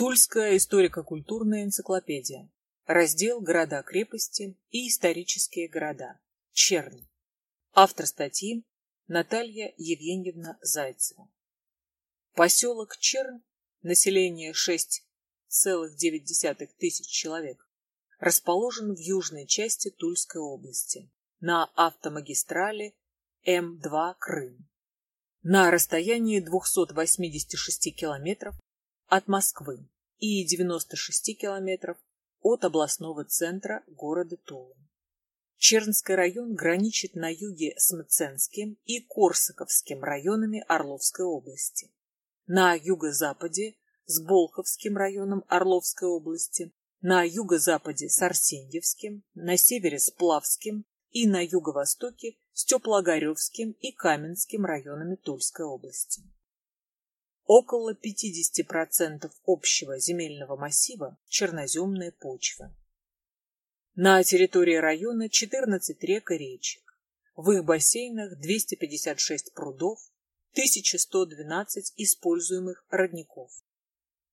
Тульская историко-культурная энциклопедия. Раздел «Города-крепости и исторические города». Чернь. Автор статьи Наталья Евгеньевна Зайцева. Поселок Чернь, население 6,9 тысяч человек, расположен в южной части Тульской области, на автомагистрали М2 Крым, на расстоянии 286 километров от Москвы и 96 километров от областного центра города Тулы. Чернский район граничит на юге с Мценским и Корсаковским районами Орловской области, на юго-западе с Болховским районом Орловской области, на юго-западе с Арсеньевским, на севере с Плавским и на юго-востоке с Теплоогоревским и Каменским районами Тульской области. Около 50% общего земельного массива – черноземная почва. На территории района 14 рек и речек. В их бассейнах 256 прудов, 1112 используемых родников.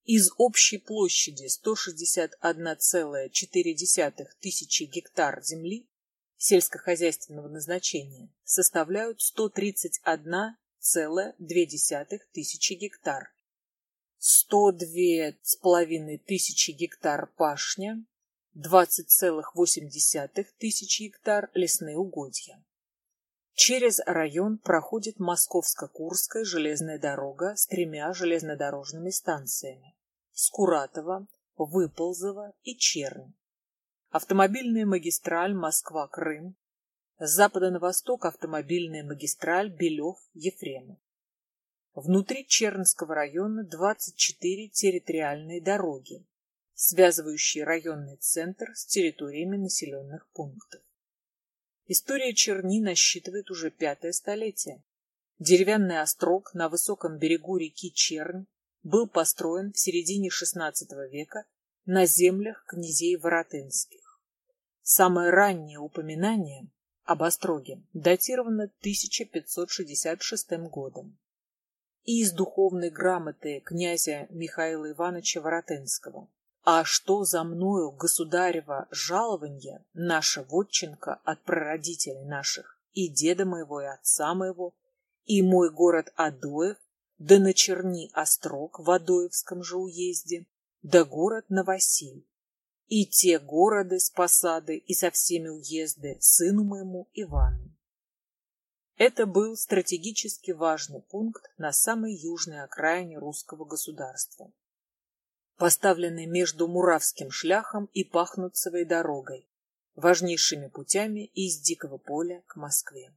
Из общей площади 161,4 тысячи гектар земли сельскохозяйственного назначения составляют 131 1,2 тысячи гектар. 102,5 тысячи гектар пашня, 20,8 тысячи гектар лесные угодья. Через район проходит Московско-Курская железная дорога с тремя железнодорожными станциями – Скуратово, Выползово и Чернь. Автомобильная магистраль Москва-Крым, с запада на восток автомобильная магистраль Белев-Ефремов. Внутри Чернского района 24 территориальные дороги, связывающие районный центр с территориями населенных пунктов. История Черни насчитывает уже пятое столетие. Деревянный острог на высоком берегу реки Чернь был построен в середине XVI века на землях князей Воротынских. Самое раннее упоминание об Остроге датировано 1566 годом. Из духовной грамоты князя Михаила Ивановича Воротынского. А что за мною, государева, жалование, наша вотчинка от прародителей наших, и деда моего, и отца моего, и мой город Адоев, да на Черни Острог в Адоевском же уезде, да город Новосиль, и те города с посады и со всеми уезды сыну моему Ивану. Это был стратегически важный пункт на самой южной окраине русского государства, поставленный между Муравским шляхом и Пахнутцевой дорогой, важнейшими путями из Дикого поля к Москве.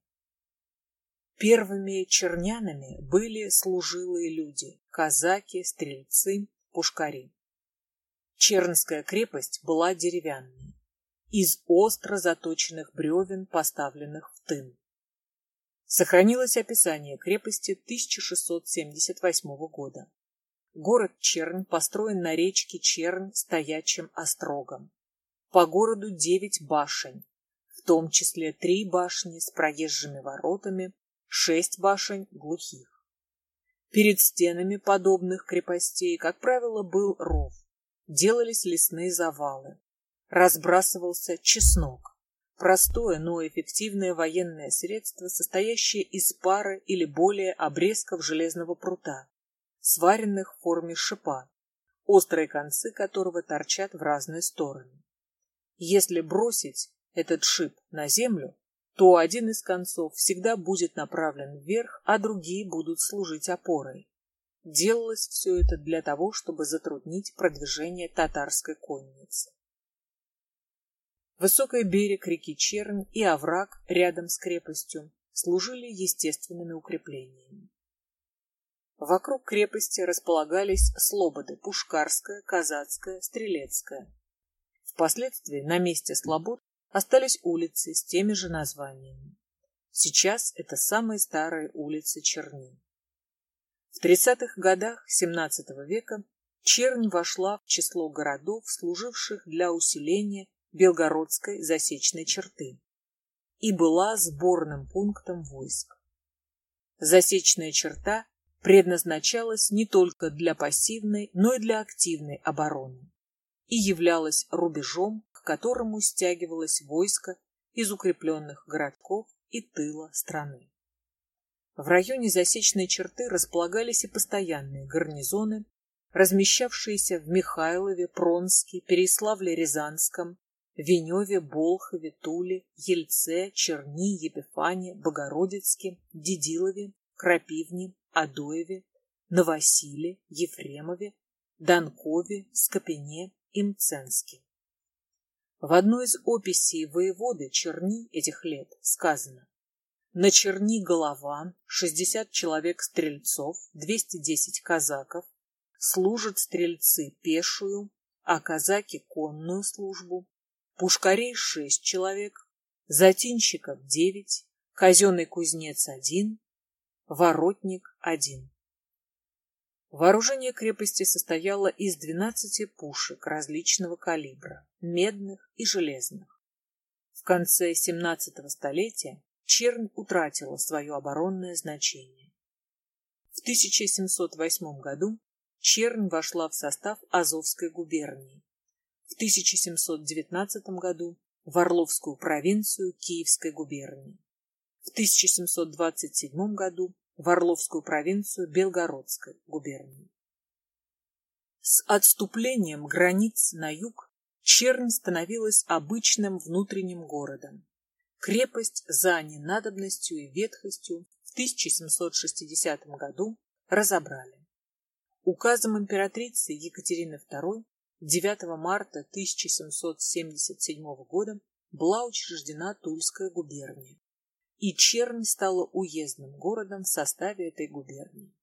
Первыми чернянами были служилые люди, казаки, стрельцы, пушкари. Чернская крепость была деревянной, из остро заточенных бревен, поставленных в тын. Сохранилось описание крепости 1678 года. Город Чернь построен на речке Чернь стоячим острогом. По городу девять башен, в том числе три башни с проезжими воротами, шесть башен глухих. Перед стенами подобных крепостей, как правило, был ров делались лесные завалы, разбрасывался чеснок. Простое, но эффективное военное средство, состоящее из пары или более обрезков железного прута, сваренных в форме шипа, острые концы которого торчат в разные стороны. Если бросить этот шип на землю, то один из концов всегда будет направлен вверх, а другие будут служить опорой. Делалось все это для того, чтобы затруднить продвижение татарской конницы. Высокий берег реки Чернь и овраг рядом с крепостью служили естественными укреплениями. Вокруг крепости располагались слободы Пушкарская, Казацкая, Стрелецкая. Впоследствии на месте слобод остались улицы с теми же названиями. Сейчас это самые старые улицы Черни. В 30-х годах XVII века Чернь вошла в число городов, служивших для усиления Белгородской засечной черты, и была сборным пунктом войск. Засечная черта предназначалась не только для пассивной, но и для активной обороны и являлась рубежом, к которому стягивалось войско из укрепленных городков и тыла страны. В районе засечной черты располагались и постоянные гарнизоны, размещавшиеся в Михайлове, Пронске, Переславле-Рязанском, Веневе, Болхове, Туле, Ельце, Черни, Епифане, Богородицке, Дедилове, Крапивне, Адоеве, Новосиле, Ефремове, Донкове, Скопине и Мценске. В одной из описей воеводы Черни этих лет сказано «На Черни голова 60 человек-стрельцов, 210 казаков, служат стрельцы пешую, а казаки конную службу, пушкарей шесть человек, затинщиков девять, казенный кузнец один, воротник один. Вооружение крепости состояло из 12 пушек различного калибра, медных и железных. В конце XVII столетия Чернь утратила свое оборонное значение. В 1708 году Чернь вошла в состав Азовской губернии. В 1719 году в Орловскую провинцию Киевской губернии. В 1727 году в Орловскую провинцию Белгородской губернии. С отступлением границ на юг Чернь становилась обычным внутренним городом. Крепость за ненадобностью и ветхостью в 1760 году разобрали. Указом императрицы Екатерины II 9 марта 1777 года была учреждена Тульская губерния, и Чернь стала уездным городом в составе этой губернии.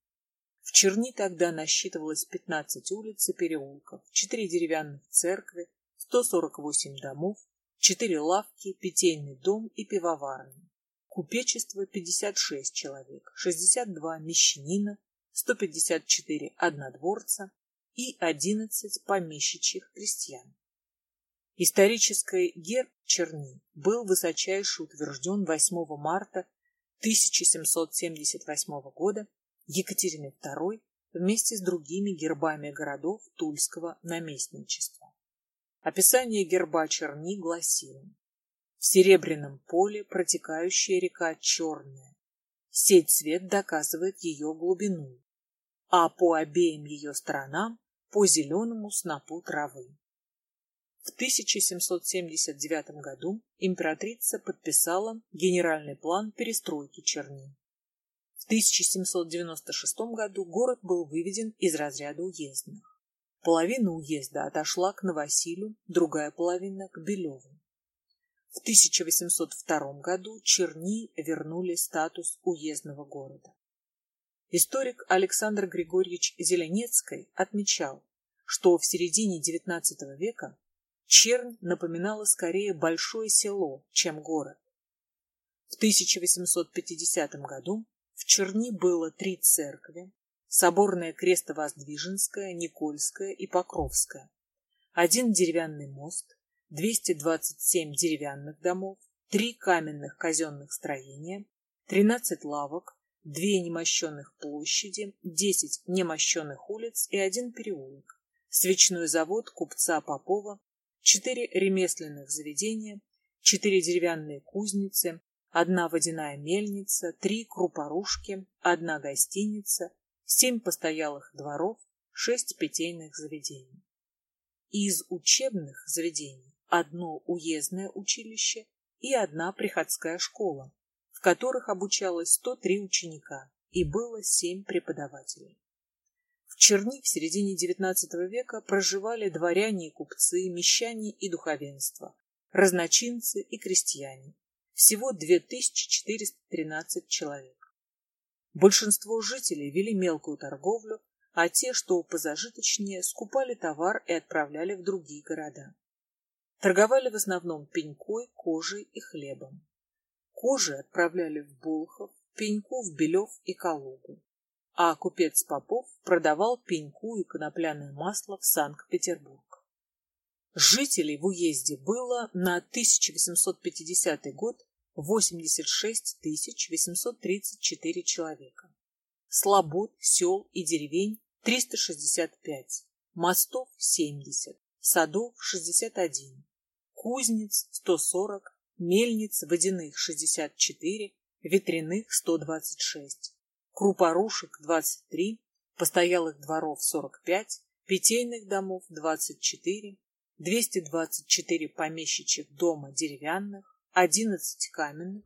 В Черни тогда насчитывалось 15 улиц и переулков, 4 деревянных церкви, 148 домов, 4 лавки, питейный дом и пивоварня. Купечество 56 человек, 62 мещанина, 154 однодворца и 11 помещичьих крестьян. Исторический герб Черни был высочайше утвержден 8 марта 1778 года Екатериной II вместе с другими гербами городов Тульского наместничества. Описание герба Черни гласило В серебряном поле протекающая река Черная. Сей цвет доказывает ее глубину, а по обеим ее сторонам по зеленому снопу травы. В 1779 году императрица подписала генеральный план перестройки Черни. В 1796 году город был выведен из разряда уездных. Половина уезда отошла к Новосилю, другая половина к Белеву. В 1802 году Черни вернули статус уездного города. Историк Александр Григорьевич Зеленецкий отмечал, что в середине XIX века Чернь напоминала скорее большое село, чем город. В 1850 году в Черни было три церкви, соборная Крестовоздвиженская, Никольская и Покровская, один деревянный мост, 227 деревянных домов, три каменных казенных строения, 13 лавок, две немощенных площади, 10 немощенных улиц и один переулок, свечной завод купца Попова четыре ремесленных заведения, четыре деревянные кузницы, одна водяная мельница, три крупорушки, одна гостиница, семь постоялых дворов, шесть питейных заведений. Из учебных заведений одно уездное училище и одна приходская школа, в которых обучалось 103 ученика и было семь преподавателей. Черни в середине XIX века проживали дворяне и купцы, мещане и духовенство, разночинцы и крестьяне. Всего 2413 человек. Большинство жителей вели мелкую торговлю, а те, что позажиточнее, скупали товар и отправляли в другие города. Торговали в основном пенькой, кожей и хлебом. Кожи отправляли в Болхов, пеньку в Белев и Калугу а купец Попов продавал пеньку и конопляное масло в Санкт-Петербург. Жителей в уезде было на 1850 год 86 834 человека. слобод, сел и деревень 365, мостов 70, садов 61, кузнец 140, мельниц водяных 64, ветряных 126, крупорушек 23, постоялых дворов 45, питейных домов 24, 224 помещичьих дома деревянных, 11 каменных,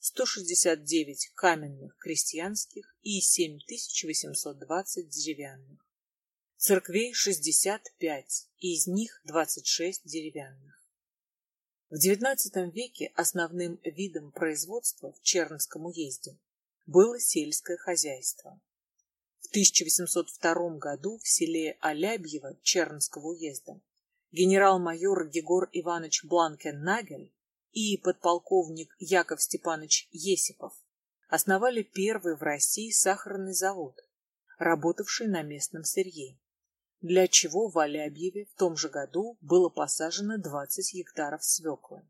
169 каменных крестьянских и 7820 деревянных. Церквей 65, из них 26 деревянных. В XIX веке основным видом производства в Чернском уезде было сельское хозяйство. В 1802 году в селе Алябьево Чернского уезда генерал-майор Егор Иванович Бланкен-Нагель и подполковник Яков Степанович Есипов основали первый в России сахарный завод, работавший на местном сырье, для чего в Алябьеве в том же году было посажено 20 гектаров свеклы.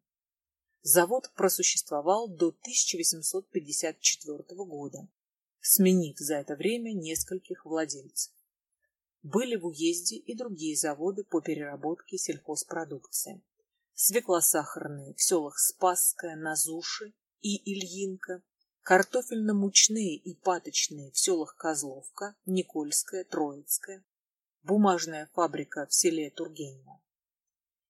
Завод просуществовал до 1854 года, сменив за это время нескольких владельцев. Были в уезде и другие заводы по переработке сельхозпродукции свеклосахарные в селах Спасская, Назуши и Ильинка, картофельно-мучные и паточные в селах Козловка, Никольская, Троицкая, бумажная фабрика в селе Тургенево.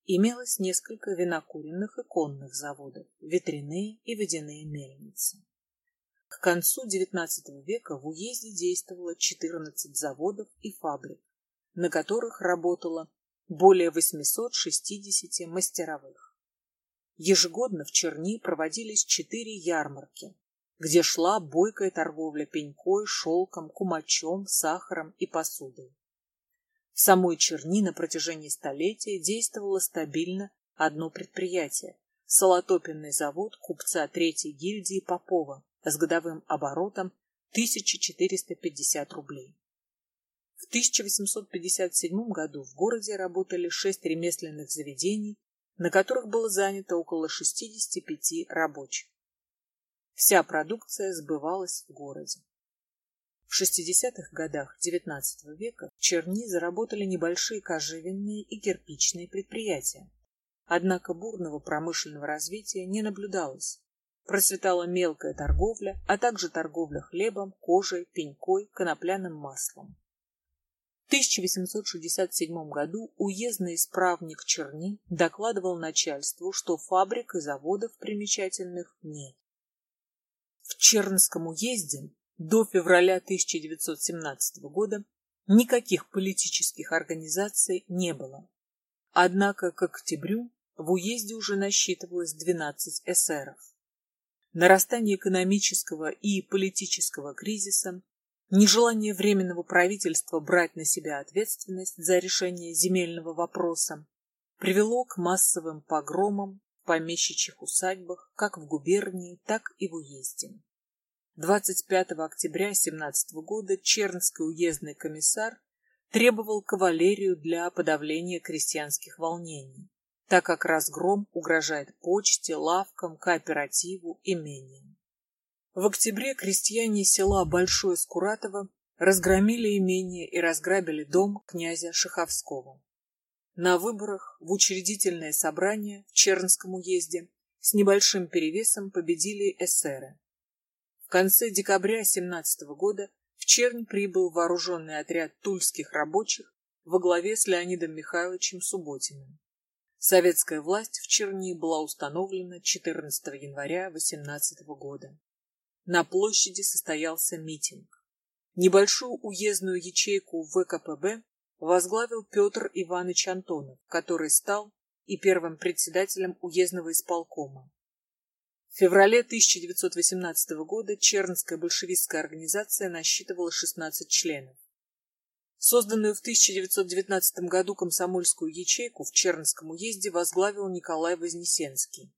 Имелось несколько винокуренных и конных заводов, ветряные и водяные мельницы. К концу XIX века в уезде действовало 14 заводов и фабрик, на которых работало более 860 мастеровых. Ежегодно в Черни проводились четыре ярмарки, где шла бойкая торговля пенькой, шелком, кумачом, сахаром и посудой. В самой Черни на протяжении столетия действовало стабильно одно предприятие – солотопенный завод купца Третьей гильдии Попова с годовым оборотом 1450 рублей. В 1857 году в городе работали шесть ремесленных заведений, на которых было занято около 65 рабочих. Вся продукция сбывалась в городе. В 60-х годах XIX века в Черни заработали небольшие кожевенные и кирпичные предприятия. Однако бурного промышленного развития не наблюдалось. Процветала мелкая торговля, а также торговля хлебом, кожей, пенькой, конопляным маслом. 1867 году уездный исправник Черни докладывал начальству, что фабрик и заводов примечательных нет. В Чернском уезде до февраля 1917 года никаких политических организаций не было. Однако к октябрю в уезде уже насчитывалось 12 эсеров. Нарастание экономического и политического кризиса Нежелание Временного правительства брать на себя ответственность за решение земельного вопроса привело к массовым погромам в помещичьих усадьбах как в губернии, так и в уезде. 25 октября 17 года Чернский уездный комиссар требовал кавалерию для подавления крестьянских волнений, так как разгром угрожает почте, лавкам, кооперативу, имениям. В октябре крестьяне села Большое Скуратово разгромили имение и разграбили дом князя Шаховского. На выборах в учредительное собрание в Чернском уезде с небольшим перевесом победили эсеры. В конце декабря 17 года в Чернь прибыл вооруженный отряд тульских рабочих во главе с Леонидом Михайловичем Субботиным. Советская власть в Черни была установлена 14 января 18 года. На площади состоялся митинг. Небольшую уездную ячейку ВКПБ возглавил Петр Иванович Антонов, который стал и первым председателем уездного исполкома. В феврале 1918 года Чернская большевистская организация насчитывала 16 членов. Созданную в 1919 году комсомольскую ячейку в Чернском уезде возглавил Николай Вознесенский.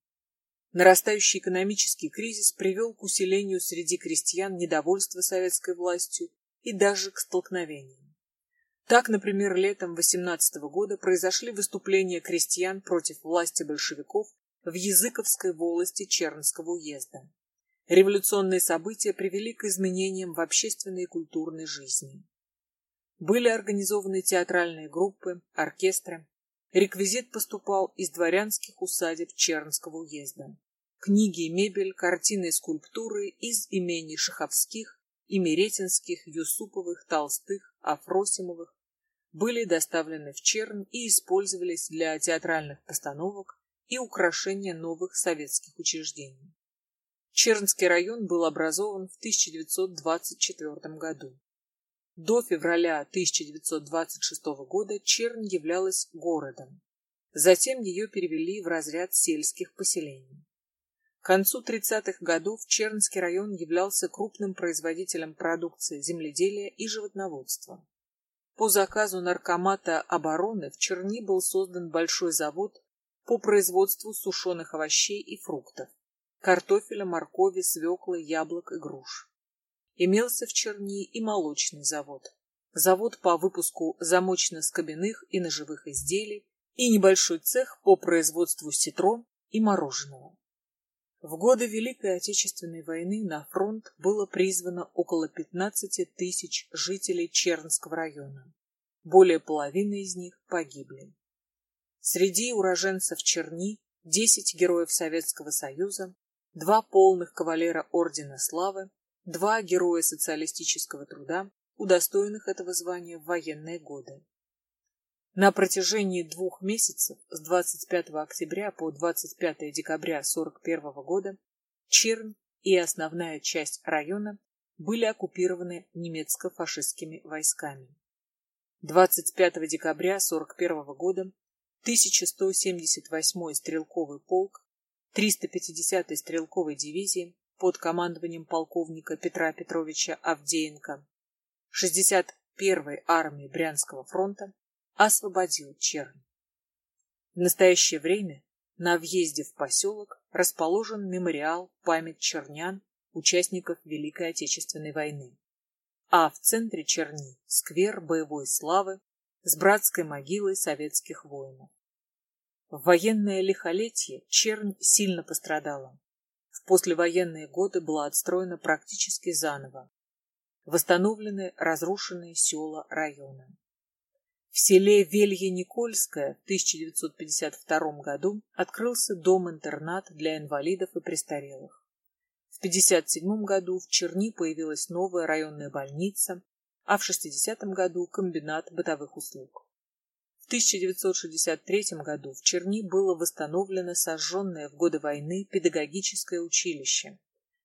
Нарастающий экономический кризис привел к усилению среди крестьян недовольства советской властью и даже к столкновениям. Так, например, летом 18 года произошли выступления крестьян против власти большевиков в Языковской волости Чернского уезда. Революционные события привели к изменениям в общественной и культурной жизни. Были организованы театральные группы, оркестры. Реквизит поступал из дворянских усадеб Чернского уезда. Книги и мебель, картины и скульптуры из имений Шаховских, Имеретинских, Юсуповых, Толстых, Афросимовых были доставлены в Черн и использовались для театральных постановок и украшения новых советских учреждений. Чернский район был образован в 1924 году. До февраля 1926 года Чернь являлась городом. Затем ее перевели в разряд сельских поселений. К концу 30-х годов Чернский район являлся крупным производителем продукции земледелия и животноводства. По заказу Наркомата обороны в Черни был создан большой завод по производству сушеных овощей и фруктов, картофеля, моркови, свеклы, яблок и груш. Имелся в Черни и молочный завод, завод по выпуску замочно-скобяных и ножевых изделий и небольшой цех по производству ситро и мороженого. В годы Великой Отечественной войны на фронт было призвано около 15 тысяч жителей Чернского района. Более половины из них погибли. Среди уроженцев Черни 10 героев Советского Союза, два полных кавалера Ордена Славы, два героя социалистического труда, удостоенных этого звания в военные годы. На протяжении двух месяцев с 25 октября по 25 декабря 1941 года Черн и основная часть района были оккупированы немецко-фашистскими войсками. 25 декабря 1941 года 1178-й стрелковый полк 350-й стрелковой дивизии под командованием полковника Петра Петровича Авдеенко 61-й армии Брянского фронта освободил Чернь. В настоящее время на въезде в поселок расположен мемориал память чернян, участников Великой Отечественной войны. А в центре Черни сквер боевой славы с братской могилой советских воинов. В военное лихолетие Чернь сильно пострадала. В послевоенные годы была отстроена практически заново. Восстановлены разрушенные села района. В селе Велье-Никольское в 1952 году открылся дом-интернат для инвалидов и престарелых. В 1957 году в Черни появилась новая районная больница, а в 1960 году комбинат бытовых услуг. В 1963 году в Черни было восстановлено сожженное в годы войны педагогическое училище,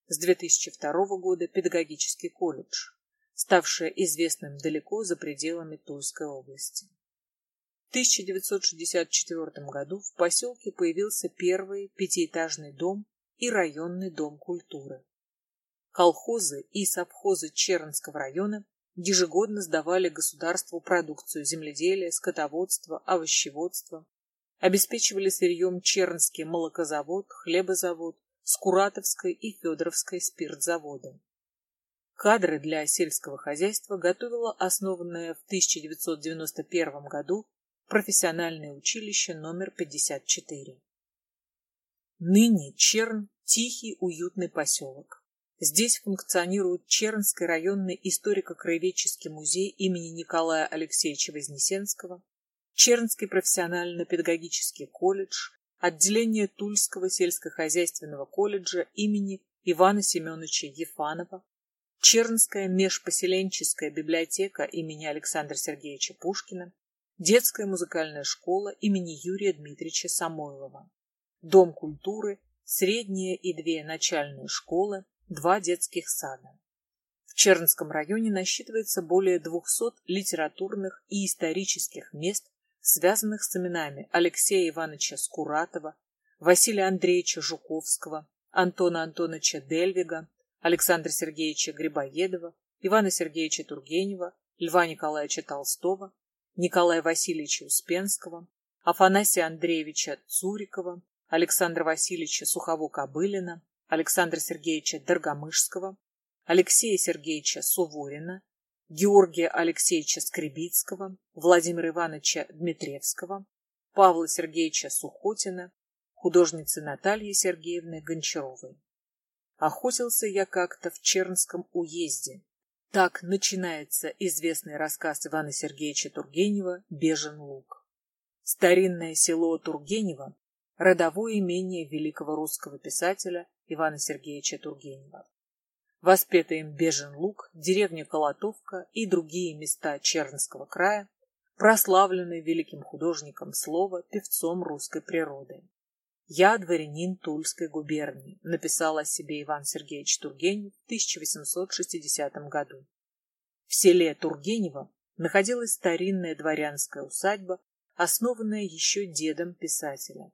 с 2002 года педагогический колледж ставшее известным далеко за пределами Тульской области. В 1964 году в поселке появился первый пятиэтажный дом и районный дом культуры. Колхозы и совхозы Чернского района ежегодно сдавали государству продукцию земледелия, скотоводства, овощеводства, обеспечивали сырьем Чернский молокозавод, хлебозавод, Скуратовской и Федоровской спиртзаводы. Кадры для сельского хозяйства готовило основанное в 1991 году профессиональное училище номер 54. Ныне Черн – тихий, уютный поселок. Здесь функционирует Чернский районный историко-краеведческий музей имени Николая Алексеевича Вознесенского, Чернский профессионально-педагогический колледж, отделение Тульского сельскохозяйственного колледжа имени Ивана Семеновича Ефанова, Чернская межпоселенческая библиотека имени Александра Сергеевича Пушкина, детская музыкальная школа имени Юрия Дмитриевича Самойлова, Дом культуры, средняя и две начальные школы, два детских сада. В Чернском районе насчитывается более 200 литературных и исторических мест, связанных с именами Алексея Ивановича Скуратова, Василия Андреевича Жуковского, Антона Антоновича Дельвига, Александра Сергеевича Грибоедова, Ивана Сергеевича Тургенева, Льва Николаевича Толстого, Николая Васильевича Успенского, Афанасия Андреевича Цурикова, Александра Васильевича Сухово-Кобылина, Александра Сергеевича Доргомышского, Алексея Сергеевича Суворина, Георгия Алексеевича Скребицкого, Владимира Ивановича Дмитревского, Павла Сергеевича Сухотина, художницы Натальи Сергеевны Гончаровой. Охотился я как-то в Чернском уезде. Так начинается известный рассказ Ивана Сергеевича Тургенева «Бежен луг». Старинное село Тургенево – родовое имение великого русского писателя Ивана Сергеевича Тургенева. Воспетый им Бежен луг, деревня Колотовка и другие места Чернского края прославленный великим художником слова, певцом русской природы. «Я дворянин Тульской губернии», написал о себе Иван Сергеевич Тургенев в 1860 году. В селе Тургенево находилась старинная дворянская усадьба, основанная еще дедом писателя.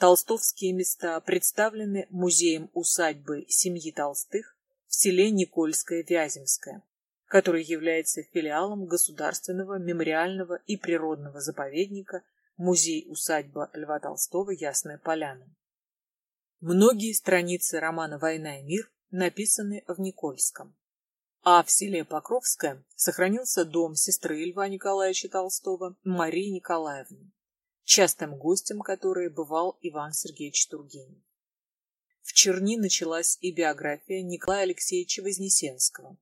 Толстовские места представлены музеем усадьбы семьи Толстых в селе Никольское-Вяземское, который является филиалом Государственного мемориального и природного заповедника Музей-усадьба Льва Толстого «Ясная поляна». Многие страницы романа «Война и мир» написаны в Никольском. А в селе Покровское сохранился дом сестры Льва Николаевича Толстого Марии Николаевны, частым гостем которой бывал Иван Сергеевич Тургенев. В Черни началась и биография Николая Алексеевича Вознесенского,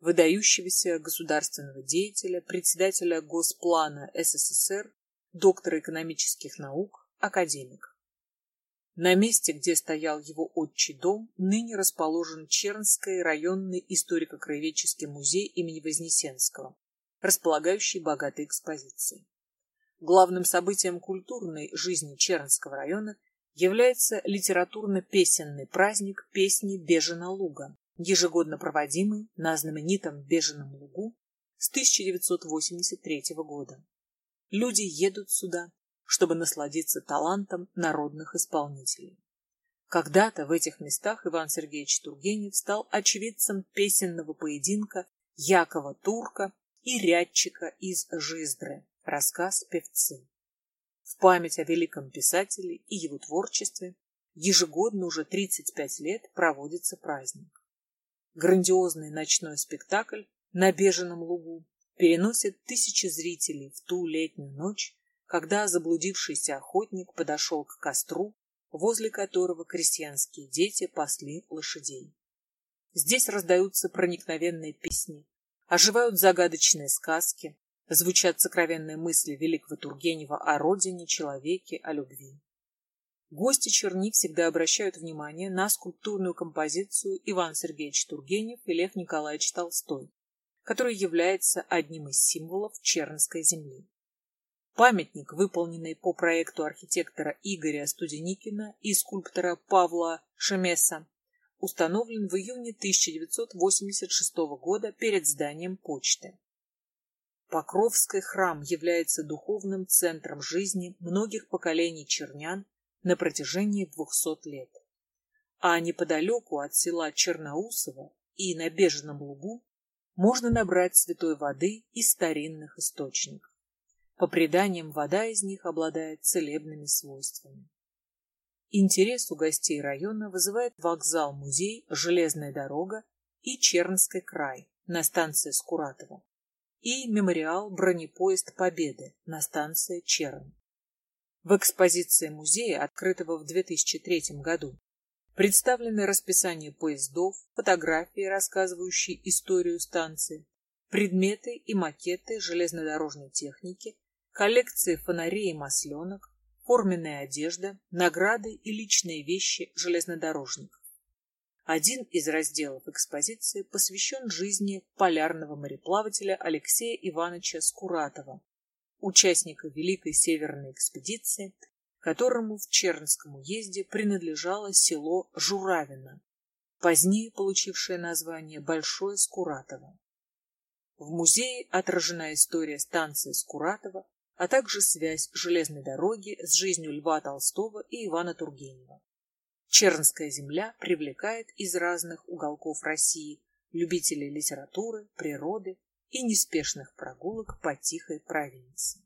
выдающегося государственного деятеля, председателя Госплана СССР, доктора экономических наук, академик. На месте, где стоял его отчий дом, ныне расположен Чернский районный историко-краеведческий музей имени Вознесенского, располагающий богатой экспозицией. Главным событием культурной жизни Чернского района является литературно-песенный праздник песни Бежена Луга, ежегодно проводимый на знаменитом Беженом лугу с 1983 года. Люди едут сюда, чтобы насладиться талантом народных исполнителей. Когда-то в этих местах Иван Сергеевич Тургенев стал очевидцем песенного поединка Якова Турка и рядчика из Жиздры, рассказ певцы. В память о великом писателе и его творчестве ежегодно уже 35 лет проводится праздник. Грандиозный ночной спектакль на Беженом лугу переносит тысячи зрителей в ту летнюю ночь, когда заблудившийся охотник подошел к костру, возле которого крестьянские дети пасли лошадей. Здесь раздаются проникновенные песни, оживают загадочные сказки, звучат сокровенные мысли великого Тургенева о родине, человеке, о любви. Гости Черни всегда обращают внимание на скульптурную композицию Иван Сергеевич Тургенев и Лев Николаевич Толстой, который является одним из символов Чернской земли. Памятник, выполненный по проекту архитектора Игоря Студеникина и скульптора Павла Шемеса, установлен в июне 1986 года перед зданием почты. Покровский храм является духовным центром жизни многих поколений чернян на протяжении двухсот лет. А неподалеку от села Черноусово и на Беженом лугу можно набрать святой воды из старинных источников. По преданиям, вода из них обладает целебными свойствами. Интерес у гостей района вызывает вокзал-музей «Железная дорога» и Чернский край на станции Скуратова и мемориал «Бронепоезд Победы» на станции Черн. В экспозиции музея, открытого в 2003 году, представлены расписание поездов, фотографии, рассказывающие историю станции, предметы и макеты железнодорожной техники, коллекции фонарей и масленок, форменная одежда, награды и личные вещи железнодорожников. Один из разделов экспозиции посвящен жизни полярного мореплавателя Алексея Ивановича Скуратова, участника Великой Северной экспедиции, которому в Чернском уезде принадлежало село Журавино, позднее получившее название Большое Скуратово. В музее отражена история станции Скуратова, а также связь железной дороги с жизнью Льва Толстого и Ивана Тургенева. Чернская земля привлекает из разных уголков России любителей литературы, природы и неспешных прогулок по тихой провинции.